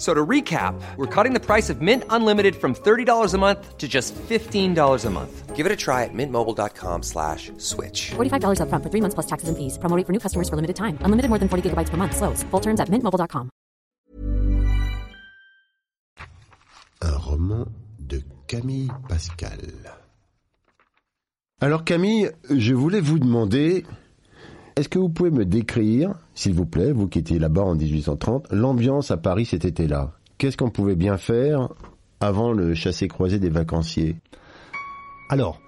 So to recap, we're cutting the price of Mint Unlimited from $30 a month to just $15 a month. Give it a try at mintmobile.com slash switch. $45 upfront for three months plus taxes and fees. Promo for new customers for limited time. Unlimited more than 40 gigabytes per month. Slows. Full terms at mintmobile.com. Un roman de Camille Pascal. Alors Camille, je voulais vous demander, est-ce que vous pouvez me décrire, s'il vous plaît, vous qui étiez là-bas en 1830, l'ambiance à Paris cet été-là? Qu'est-ce qu'on pouvait bien faire avant le chassé-croisé des vacanciers? Alors,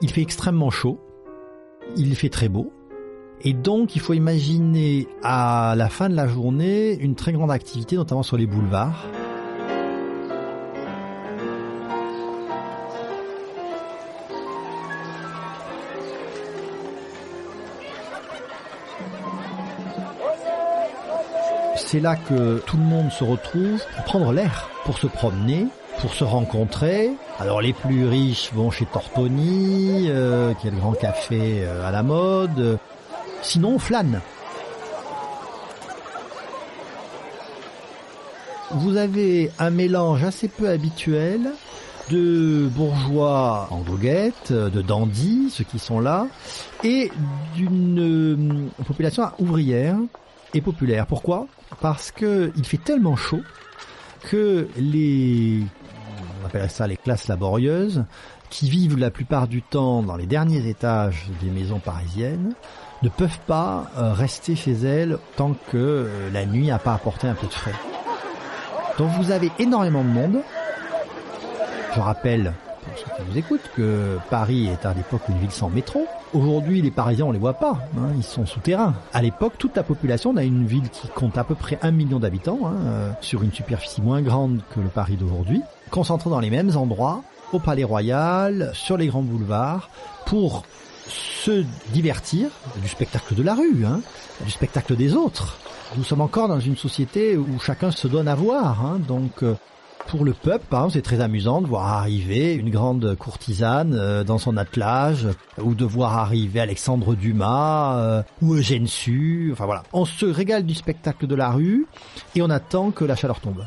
il fait extrêmement chaud, il fait très beau, et donc il faut imaginer à la fin de la journée une très grande activité, notamment sur les boulevards. C'est là que tout le monde se retrouve pour prendre l'air, pour se promener, pour se rencontrer. Alors les plus riches vont chez Tortoni, euh, qui est le grand café euh, à la mode. Sinon, on flâne. Vous avez un mélange assez peu habituel de bourgeois en goguette, de dandys, ceux qui sont là, et d'une euh, population ouvrière et populaire. Pourquoi? Parce que il fait tellement chaud que les on appelle ça les classes laborieuses, qui vivent la plupart du temps dans les derniers étages des maisons parisiennes, ne peuvent pas euh, rester chez elles tant que euh, la nuit n'a pas apporté un peu de frais. Donc vous avez énormément de monde. Je rappelle, pour ceux qui nous écoutent, que Paris est à l'époque une ville sans métro. Aujourd'hui, les Parisiens, on les voit pas, hein, ils sont souterrains. À l'époque, toute la population, on a une ville qui compte à peu près un million d'habitants, hein, euh, sur une superficie moins grande que le Paris d'aujourd'hui, concentrés dans les mêmes endroits, au Palais Royal, sur les grands boulevards, pour se divertir du spectacle de la rue, hein, du spectacle des autres. Nous sommes encore dans une société où chacun se donne à voir, hein, donc euh, pour le peuple, par exemple, c'est très amusant de voir arriver une grande courtisane euh, dans son attelage, ou de voir arriver Alexandre Dumas euh, ou Eugène Sue. Enfin voilà, on se régale du spectacle de la rue et on attend que la chaleur tombe.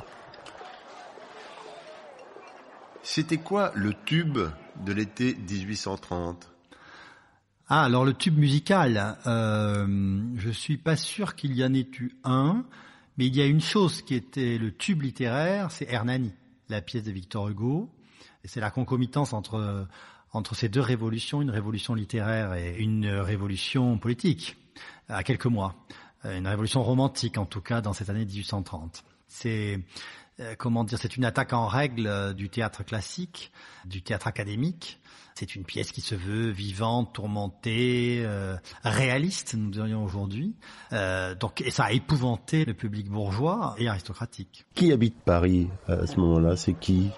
C'était quoi le tube de l'été 1830 Ah, alors le tube musical, euh, je suis pas sûr qu'il y en ait eu un, mais il y a une chose qui était le tube littéraire, c'est Hernani, la pièce de Victor Hugo, et c'est la concomitance entre entre ces deux révolutions, une révolution littéraire et une révolution politique, à quelques mois, une révolution romantique en tout cas dans cette année 1830. C'est euh, comment dire, c'est une attaque en règle euh, du théâtre classique, du théâtre académique. C'est une pièce qui se veut vivante, tourmentée, euh, réaliste, nous dirions aujourd'hui. Euh, donc, et ça a épouvanté le public bourgeois et aristocratique. Qui habite Paris à ce moment-là? C'est qui?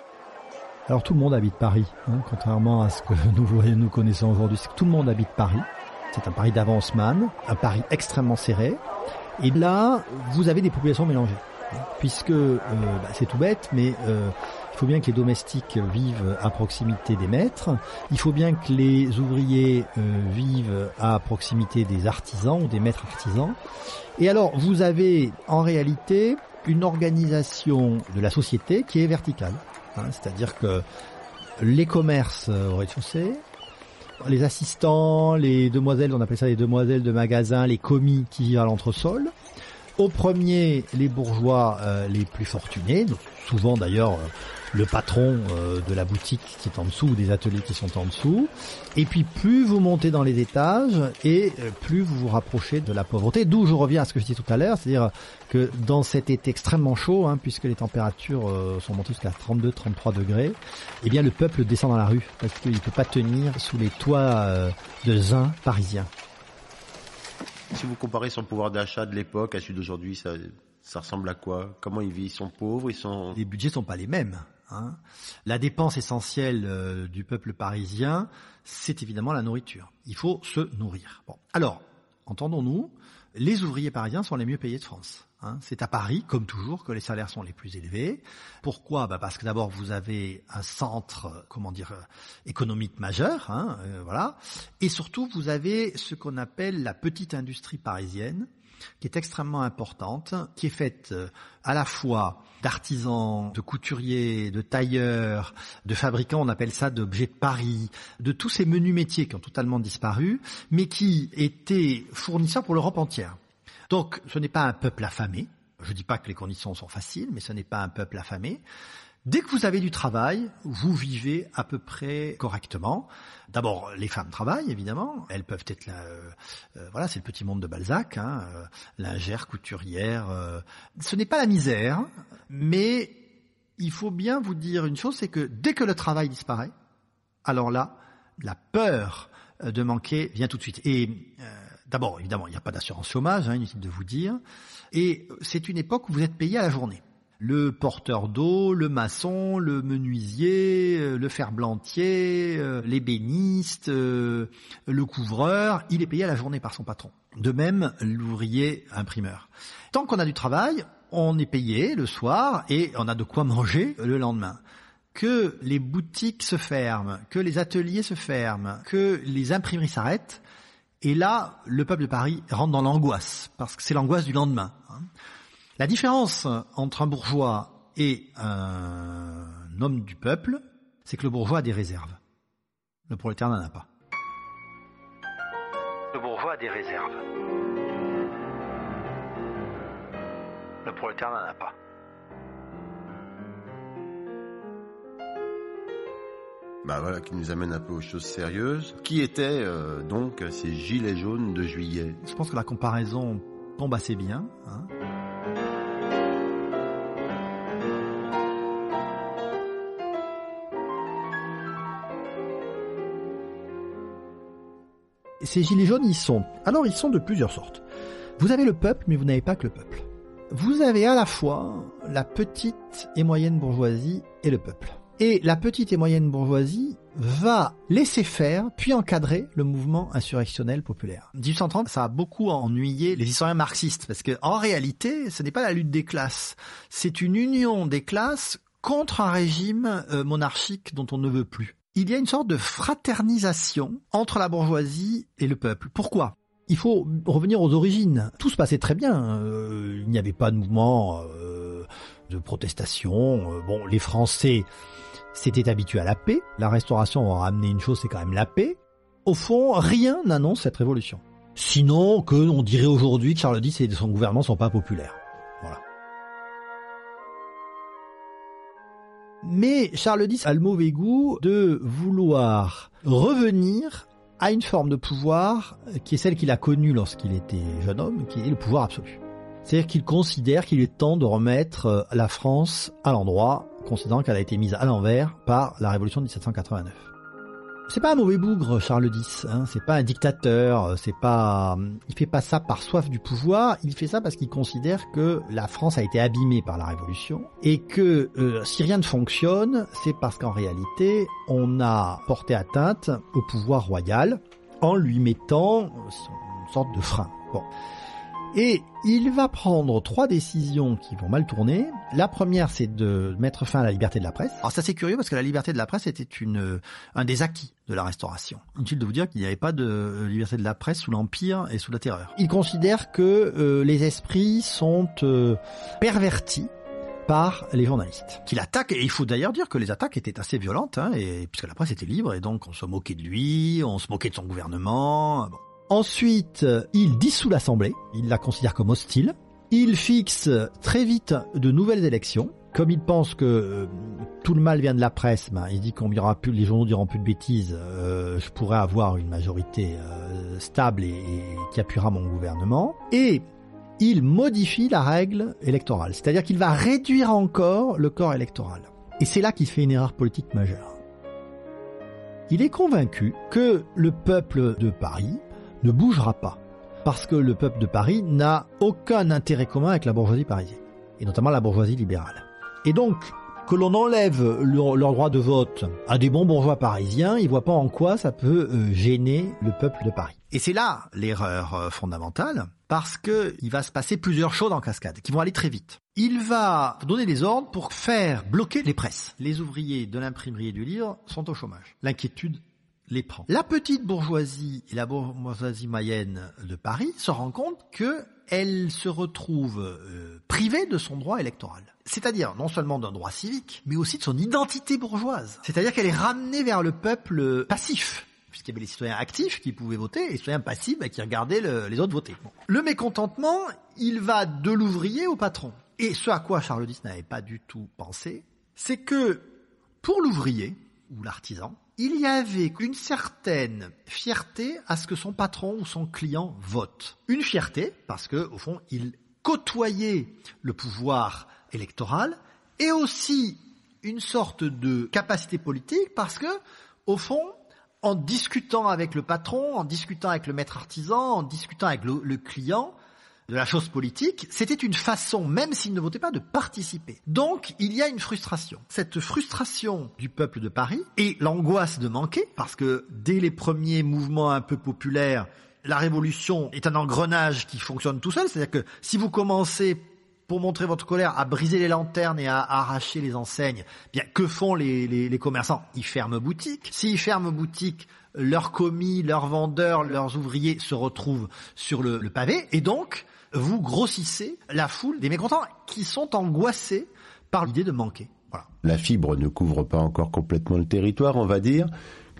Alors tout le monde habite Paris, hein, contrairement à ce que nous, nous connaissons aujourd'hui. C'est que tout le monde habite Paris. C'est un Paris d'avance-man, un Paris extrêmement serré. Et là, vous avez des populations mélangées puisque euh, bah, c'est tout bête, mais euh, il faut bien que les domestiques vivent à proximité des maîtres, il faut bien que les ouvriers euh, vivent à proximité des artisans ou des maîtres artisans. Et alors, vous avez en réalité une organisation de la société qui est verticale, hein, c'est-à-dire que les commerces au rez-de-chaussée, les assistants, les demoiselles, on appelle ça les demoiselles de magasin, les commis qui vivent à l'entresol, au premier, les bourgeois euh, les plus fortunés, souvent d'ailleurs euh, le patron euh, de la boutique qui est en dessous ou des ateliers qui sont en dessous. Et puis plus vous montez dans les étages et plus vous vous rapprochez de la pauvreté. D'où je reviens à ce que je disais tout à l'heure, c'est-à-dire que dans cet été extrêmement chaud, hein, puisque les températures sont montées jusqu'à 32-33 degrés, eh bien le peuple descend dans la rue parce qu'il ne peut pas tenir sous les toits de zin parisiens. Si vous comparez son pouvoir d'achat de l'époque à celui d'aujourd'hui, ça, ressemble à quoi? Comment ils vivent? Ils sont pauvres Ils sont Les budgets sont pas les mêmes. hein. La dépense essentielle euh, du peuple parisien, c'est évidemment la nourriture. Il faut se nourrir. Alors, entendons-nous, les ouvriers parisiens sont les mieux payés de France. hein. C'est à Paris, comme toujours, que les salaires sont les plus élevés. Pourquoi? Bah Parce que d'abord, vous avez un centre, euh, comment dire, euh, économique majeur, hein, euh, voilà. Et surtout, vous avez ce qu'on appelle la petite industrie parisienne, qui est extrêmement importante, qui est faite euh, à la fois d'artisans, de couturiers, de tailleurs, de fabricants, on appelle ça d'objets de Paris, de tous ces menus métiers qui ont totalement disparu, mais qui étaient fournisseurs pour l'Europe entière. Donc ce n'est pas un peuple affamé, je dis pas que les conditions sont faciles, mais ce n'est pas un peuple affamé. Dès que vous avez du travail, vous vivez à peu près correctement. D'abord, les femmes travaillent évidemment. Elles peuvent être là. euh, euh, voilà, c'est le petit monde de Balzac, hein, euh, lingère, couturière. Ce n'est pas la misère, mais il faut bien vous dire une chose, c'est que dès que le travail disparaît, alors là, la peur de manquer vient tout de suite. Et d'abord, évidemment, il n'y a pas d'assurance chômage, hein, inutile de vous dire. Et c'est une époque où vous êtes payé à la journée le porteur d'eau, le maçon, le menuisier, euh, le ferblantier, euh, l'ébéniste, euh, le couvreur, il est payé à la journée par son patron. De même, l'ouvrier imprimeur. Tant qu'on a du travail, on est payé le soir et on a de quoi manger le lendemain. Que les boutiques se ferment, que les ateliers se ferment, que les imprimeries s'arrêtent, et là, le peuple de Paris rentre dans l'angoisse, parce que c'est l'angoisse du lendemain. La différence entre un bourgeois et un homme du peuple, c'est que le bourgeois a des réserves. Le prolétaire n'en a pas. Le bourgeois a des réserves. Le prolétaire n'en a pas. Bah voilà, qui nous amène un peu aux choses sérieuses. Qui étaient euh, donc ces gilets jaunes de juillet? Je pense que la comparaison tombe assez bien. hein. Ces gilets jaunes, ils sont. Alors, ils sont de plusieurs sortes. Vous avez le peuple, mais vous n'avez pas que le peuple. Vous avez à la fois la petite et moyenne bourgeoisie et le peuple. Et la petite et moyenne bourgeoisie va laisser faire, puis encadrer le mouvement insurrectionnel populaire. 1830, ça a beaucoup ennuyé les historiens marxistes, parce que en réalité, ce n'est pas la lutte des classes, c'est une union des classes contre un régime euh, monarchique dont on ne veut plus. Il y a une sorte de fraternisation entre la bourgeoisie et le peuple. Pourquoi? Il faut revenir aux origines. Tout se passait très bien. Euh, il n'y avait pas de mouvement euh, de protestation. Euh, bon, les Français s'étaient habitués à la paix. La Restauration aura amené une chose, c'est quand même la paix. Au fond, rien n'annonce cette révolution. Sinon, que on dirait aujourd'hui que Charles X et son gouvernement sont pas populaires. Mais Charles X a le mauvais goût de vouloir revenir à une forme de pouvoir qui est celle qu'il a connue lorsqu'il était jeune homme, qui est le pouvoir absolu. C'est-à-dire qu'il considère qu'il est temps de remettre la France à l'endroit, considérant qu'elle a été mise à l'envers par la révolution de 1789. C'est pas un mauvais bougre, Charles X. Hein, c'est pas un dictateur. C'est pas. Il fait pas ça par soif du pouvoir. Il fait ça parce qu'il considère que la France a été abîmée par la Révolution et que euh, si rien ne fonctionne, c'est parce qu'en réalité, on a porté atteinte au pouvoir royal en lui mettant une sorte de frein. Et il va prendre trois décisions qui vont mal tourner. La première, c'est de mettre fin à la liberté de la presse. Alors ça, c'est curieux parce que la liberté de la presse était une, un des acquis de la Restauration. Inutile de vous dire qu'il n'y avait pas de liberté de la presse sous l'Empire et sous la Terreur. Il considère que euh, les esprits sont euh, pervertis par les journalistes, qu'il attaque. Et il faut d'ailleurs dire que les attaques étaient assez violentes, hein, et, puisque la presse était libre, et donc on se moquait de lui, on se moquait de son gouvernement. Bon. Ensuite, il dissout l'Assemblée, il la considère comme hostile. Il fixe très vite de nouvelles élections. Comme il pense que euh, tout le mal vient de la presse, ben, il dit qu'on dira plus, les journaux diront plus de bêtises. euh, je pourrais avoir une majorité euh, stable et, et qui appuiera mon gouvernement. Et il modifie la règle électorale, c'est-à-dire qu'il va réduire encore le corps électoral. Et c'est là qu'il fait une erreur politique majeure. Il est convaincu que le peuple de Paris ne bougera pas. parce que le peuple de Paris n'a aucun intérêt commun avec la bourgeoisie parisienne, et notamment la bourgeoisie libérale. Et donc, que l'on enlève leur, droit de vote à des bons bourgeois parisiens, ils voient pas en quoi ça peut euh, gêner le peuple de Paris. Et c'est là l'erreur euh, fondamentale, parce que il va se passer plusieurs choses en cascade, qui vont aller très vite. Il va donner des ordres pour faire bloquer les presses. Les ouvriers de l'imprimerie et du livre sont au chômage. L'inquiétude La petite bourgeoisie et la bourgeoisie moyenne de Paris se rend compte que elle se retrouve euh, privée de son droit électoral. C'est-à-dire non seulement d'un droit civique, mais aussi de son identité bourgeoise. C'est-à-dire qu'elle est ramenée vers le peuple passif puisqu'il y avait les citoyens actifs qui pouvaient voter et les citoyens passifs bah, qui regardaient le- les autres voter. Le mécontentement, il va de l'ouvrier au patron. Et ce à quoi Charles X n'avait pas du tout pensé, c'est que pour l'ouvrier ou l'artisan, il y avait une certaine fierté à ce que son patron ou son client vote. Une fierté parce que au fond, il côtoyait le pouvoir électoral et aussi une sorte de capacité politique parce que au fond, en discutant avec le patron, en discutant avec le maître artisan, en discutant avec le, le client de la chose politique, c'était une façon, même s'il ne votait pas, de participer. Donc, il y a une frustration. Cette frustration du peuple de Paris et l'angoisse de manquer, parce que dès les premiers mouvements un peu populaires, la révolution est un engrenage qui fonctionne tout seul. C'est-à-dire que si vous commencez pour montrer votre colère, à briser les lanternes et à arracher les enseignes, bien que font les, commerçants? Ils ferment boutique. S'ils ferment boutique, leurs commis, leurs vendeurs, leurs ouvriers se retrouvent sur le pavé, et donc vous grossissez la foule des mécontents qui sont angoissés par l'idée de manquer. Voilà. La fibre ne couvre pas encore complètement le territoire, on va dire.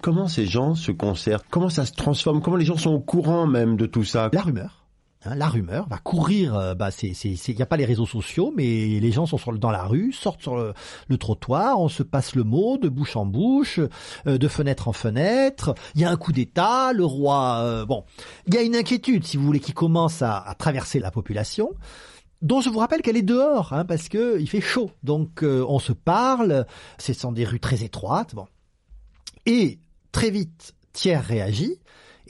Comment ces gens se concertent Comment ça se transforme? Comment les gens sont au courant même de tout ça? La rumeur. Hein, la rumeur va courir. euh, bah, c'est, c'est, c'est, y a pas les réseaux sociaux, mais les gens sont sur dans la rue, sortent sur le, le trottoir, on se passe le mot de bouche en bouche, euh, de fenêtre en fenêtre. Il y a un coup d'État, le roi. euh, bon, il y a une inquiétude, si vous voulez, qui commence à, à traverser la population. Dont je vous rappelle qu'elle est dehors, hein, parce que il fait chaud. Donc euh, on se parle. Ce sont des rues très étroites. Bon, et très vite, Thiers réagit,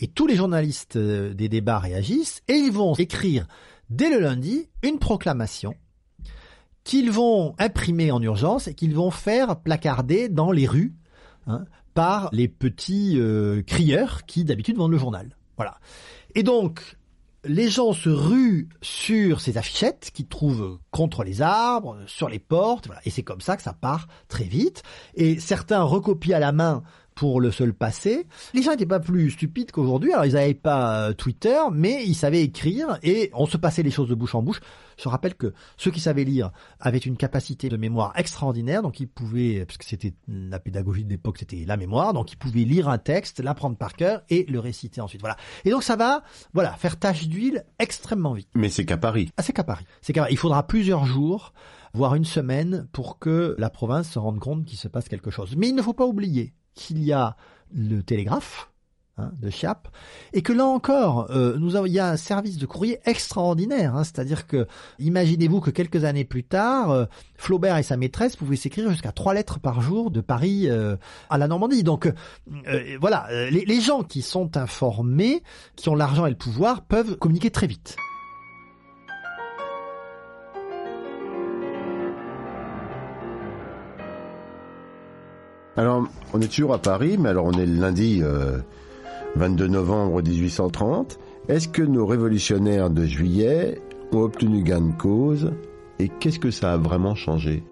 et tous les journalistes euh, des débats réagissent, et ils vont écrire dès le lundi une proclamation qu'ils vont imprimer en urgence et qu'ils vont faire placarder dans les rues hein, par les petits euh, crieurs qui d'habitude vendent le journal. Voilà. Et donc, les gens se ruent sur ces affichettes qu'ils trouvent contre les arbres, sur les portes, voilà. et c'est comme ça que ça part très vite. Et certains recopient à la main pour le seul passer. Les gens n'étaient pas plus stupides qu'aujourd'hui. Alors ils n'avaient pas euh, Twitter, mais ils savaient écrire et on se passait les choses de bouche en bouche. Je rappelle que ceux qui savaient lire avaient une capacité de mémoire extraordinaire, donc ils pouvaient, parce que c'était la pédagogie de l'époque, c'était la mémoire, donc ils pouvaient lire un texte, l'apprendre par cœur et le réciter ensuite. Voilà. Et donc ça va, voilà, faire tache d'huile extrêmement vite. Mais c'est qu'à Paris. Ah, c'est qu'à Paris. C'est qu'à Paris. Il faudra plusieurs jours, voire une semaine, pour que la province se rende compte qu'il se passe quelque chose. Mais il ne faut pas oublier qu'il y a le télégraphe hein, de Chiappe et que là encore, euh, nous avons, il y a un service de courrier extraordinaire. hein. C'est-à-dire que, imaginez-vous que quelques années plus tard, euh, Flaubert et sa maîtresse pouvaient s'écrire jusqu'à trois lettres par jour de Paris euh, à la Normandie. Donc voilà, les gens qui sont informés, qui ont l'argent et le pouvoir, peuvent communiquer très vite. Alors, on est toujours à Paris, mais alors on est le lundi euh, 22 novembre 1830. Est-ce que nos révolutionnaires de juillet ont obtenu gain de cause et qu'est-ce que ça a vraiment changé?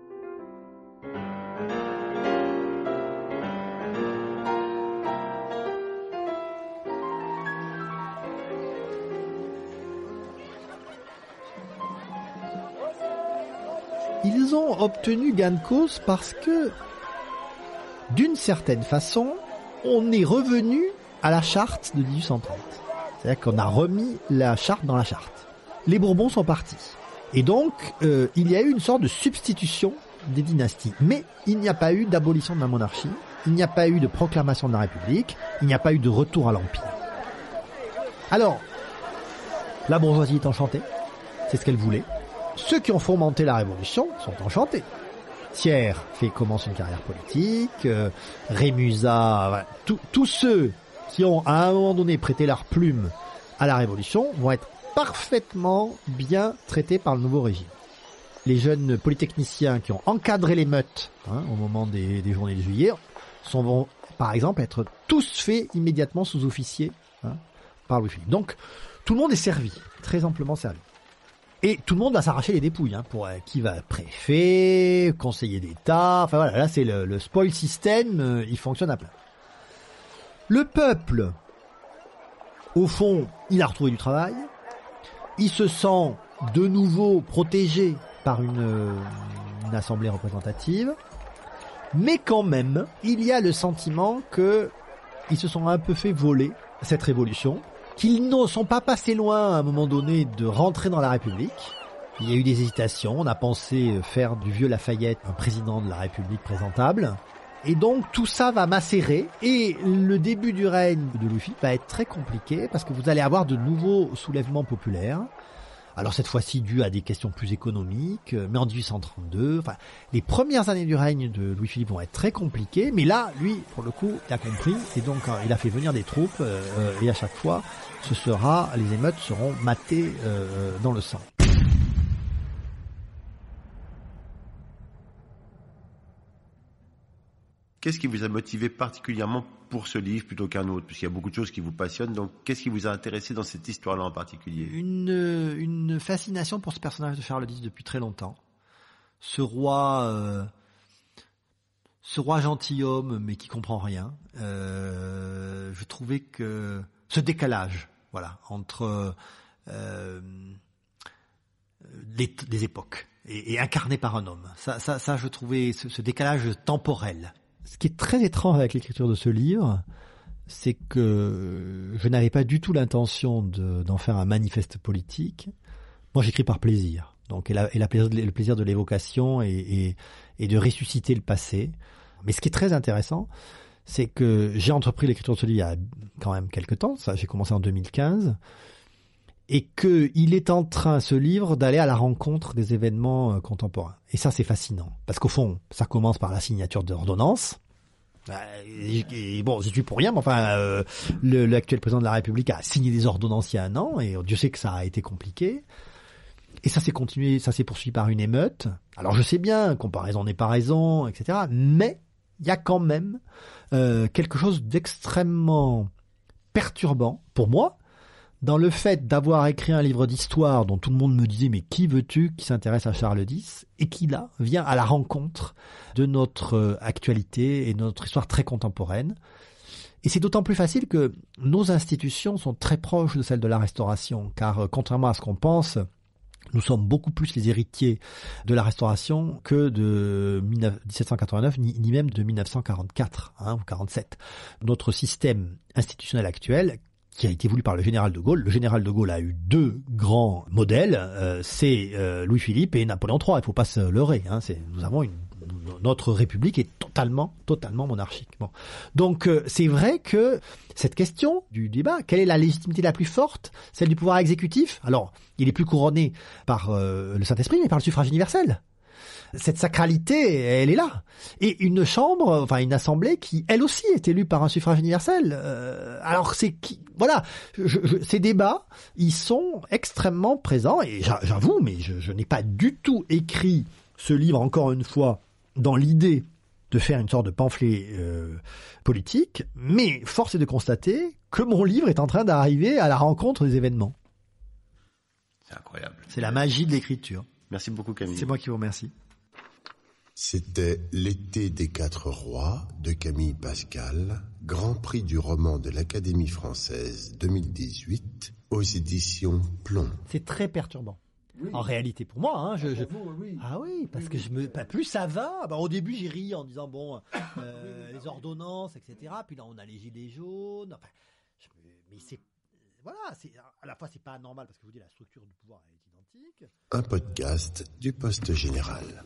Ils ont obtenu gain de cause parce que, d'une certaine façon, on est revenu à la charte de 1830. C'est-à-dire qu'on a remis la charte dans la charte. Les Bourbons sont partis. Et donc, euh, il y a eu une sorte de substitution des dynasties. Mais il n'y a pas eu d'abolition de la monarchie, il n'y a pas eu de proclamation de la République, il n'y a pas eu de retour à l'Empire. Alors, la bourgeoisie est enchantée, c'est ce qu'elle voulait. Ceux qui ont fomenté la révolution sont enchantés. Thiers fait commence une carrière politique, euh. Tous- ceux qui ont à un moment donné prêté leur plume à la Révolution vont être parfaitement bien traités par le nouveau régime. Les jeunes polytechniciens qui ont encadré les meutes hein, au moment des, journées de juillet vont, par exemple, être tous faits immédiatement sous-officiers hein, par Louis-Philippe. Donc, tout le monde est servi, très amplement servi. Et tout le monde va s'arracher les dépouilles, hein, pour euh, qui va préfet, conseiller d'État, enfin voilà, là c'est le, spoil système, euh, il fonctionne à plein. Le peuple, au fond, il a retrouvé du travail, il se sent de nouveau protégé par une, une assemblée représentative, mais quand même, il y a le sentiment que ils se sont un peu fait voler cette révolution, qu'ils ne sont pas passés loin à un moment donné de rentrer dans la République. Il y a eu des hésitations, on a pensé faire du vieux Lafayette un président de la République présentable. Et donc tout ça va macérer et le début du règne de Philippe va être très compliqué parce que vous allez avoir de nouveaux soulèvements populaires. Alors cette fois-ci dû à des questions plus économiques, mais en 1832, enfin, les premières années du règne de Louis-Philippe vont être très compliquées, mais là, lui, pour le coup, il a compris, et donc il a fait venir des troupes, euh, et à chaque fois, ce sera, les émeutes seront matées euh, dans le sang. Qu'est-ce qui vous a motivé particulièrement pour ce livre plutôt qu'un autre? Puisqu'il y a beaucoup de choses qui vous passionnent. Donc, qu'est-ce qui vous a intéressé dans cette histoire-là en particulier? Une, une fascination pour ce personnage de Charles X depuis très longtemps. Ce roi, euh, ce roi gentilhomme, mais qui comprend rien. Euh, je trouvais que ce décalage, voilà, entre euh, les, époques et, incarné par un homme. Ça, ça, ça je trouvais ce décalage temporel ce qui est très étrange avec l'écriture de ce livre, c'est que je n'avais pas du tout l'intention d'en faire un manifeste politique. Moi, j'écris par plaisir. Donc, et, la, le plaisir de l'évocation et, de ressusciter le passé. Mais ce qui est très intéressant, c'est que j'ai entrepris l'écriture de ce livre il y a quand même quelques temps. Ça, j'ai commencé en 2015 et qu'il est en train, ce livre, d'aller à la rencontre des événements euh, contemporains. Et ça, c'est fascinant, parce qu'au fond, ça commence par la signature d'ordonnances. Et, et bon, je suis pour rien, mais enfin, euh, l'actuel président de la République a signé des ordonnances il y a un an, et Dieu sait que ça a été compliqué. Et ça s'est continué, ça s'est poursuivi par une émeute. Alors je sais bien, comparaison n'est pas raison, etc. Mais il y a quand même euh, quelque chose d'extrêmement perturbant pour moi, dans le fait d'avoir écrit un livre d'histoire dont tout le monde me disait mais qui veux-tu qui s'intéresse à Charles X et qui là vient à la rencontre de notre euh, actualité et de notre histoire très contemporaine. Et c'est d'autant plus facile que nos institutions sont très proches de celles de la Restauration, car euh, contrairement à ce qu'on pense, nous sommes beaucoup plus les héritiers de la Restauration que de 1789, ni, même de 1944 hein, ou 47. Notre système institutionnel actuel qui a été voulu par le général de Gaulle. Le général de Gaulle a eu deux grands modèles, euh, c'est euh, Louis-Philippe et Napoléon III. Il faut pas se leurrer. Hein, nous avons une notre République est totalement, totalement monarchique. Bon. Donc euh, c'est vrai que cette question du débat, quelle est la légitimité la plus forte? Celle du pouvoir exécutif? Alors, il est plus couronné par euh, le Saint-Esprit, mais par le suffrage universel cette sacralité, elle est là. Et une chambre, enfin une assemblée qui, elle aussi, est élue par un suffrage universel. Euh, alors c'est qui, voilà, je, je, ces débats, ils sont extrêmement présents. Et j'avoue, mais je, je n'ai pas du tout écrit ce livre encore une fois dans l'idée de faire une sorte de pamphlet euh, politique, mais force est de constater que mon livre est en train d'arriver à la rencontre des événements. C'est incroyable. C'est la magie de l'écriture. Merci beaucoup Camille. C'est moi qui vous remercie. C'était L'été des quatre rois de Camille Pascal, Grand Prix du roman de l'Académie française 2018 aux éditions Plomb. C'est très perturbant. Oui. En réalité, pour moi, hein, je, je... Vous, oui. ah oui, parce oui, que je me, bah, plus ça va. Bah, au début, j'ai ri en disant bon, euh, les ordonnances, etc. Puis là, on a les gilets jaunes. Enfin, je... mais c'est voilà, c'est à la fois c'est pas normal parce que je vous dis la structure du pouvoir est. Un podcast du Poste Général.